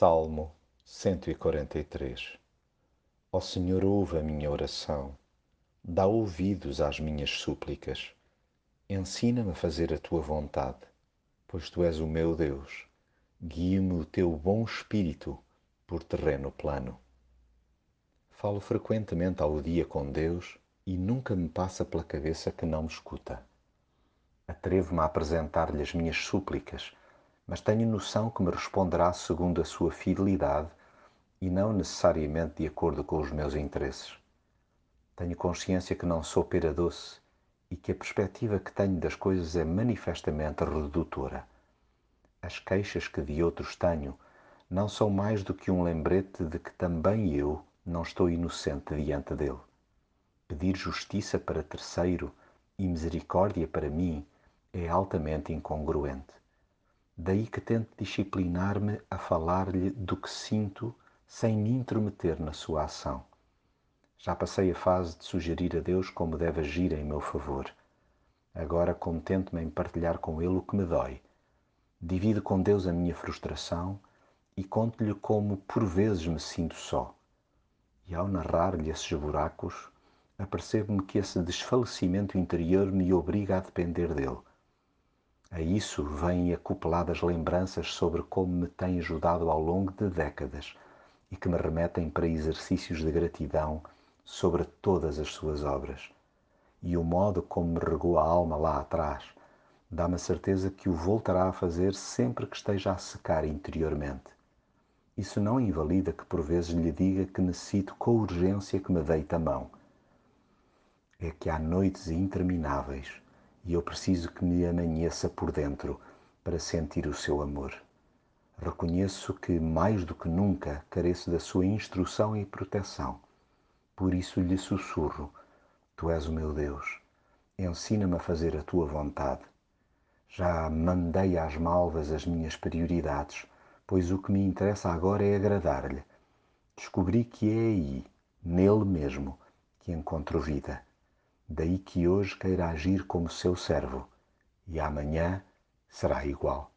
Salmo 143 Ó Senhor, ouve a minha oração, dá ouvidos às minhas súplicas. Ensina-me a fazer a tua vontade, pois tu és o meu Deus. Guia-me o teu bom espírito por terreno plano. Falo frequentemente ao dia com Deus e nunca me passa pela cabeça que não me escuta. Atrevo-me a apresentar-lhe as minhas súplicas mas tenho noção que me responderá segundo a sua fidelidade e não necessariamente de acordo com os meus interesses. Tenho consciência que não sou pera doce e que a perspectiva que tenho das coisas é manifestamente redutora. As queixas que de outros tenho não são mais do que um lembrete de que também eu não estou inocente diante dele. Pedir justiça para terceiro e misericórdia para mim é altamente incongruente. Daí que tento disciplinar-me a falar-lhe do que sinto sem me intrometer na sua ação. Já passei a fase de sugerir a Deus como deve agir em meu favor. Agora contento-me em partilhar com Ele o que me dói. Divido com Deus a minha frustração e conto-lhe como por vezes me sinto só. E ao narrar-lhe esses buracos, apercebo-me que esse desfalecimento interior me obriga a depender dele a isso vêm acopladas lembranças sobre como me tem ajudado ao longo de décadas e que me remetem para exercícios de gratidão sobre todas as suas obras. E o modo como me regou a alma lá atrás dá-me a certeza que o voltará a fazer sempre que esteja a secar interiormente. Isso não invalida que por vezes lhe diga que necessito com urgência que me deite a mão. É que há noites intermináveis e eu preciso que me amanheça por dentro para sentir o seu amor. Reconheço que, mais do que nunca, careço da sua instrução e proteção. Por isso lhe sussurro: Tu és o meu Deus. Ensina-me a fazer a tua vontade. Já mandei às malvas as minhas prioridades, pois o que me interessa agora é agradar-lhe. Descobri que é aí, nele mesmo, que encontro vida. Daí que hoje queira agir como seu servo, e amanhã será igual.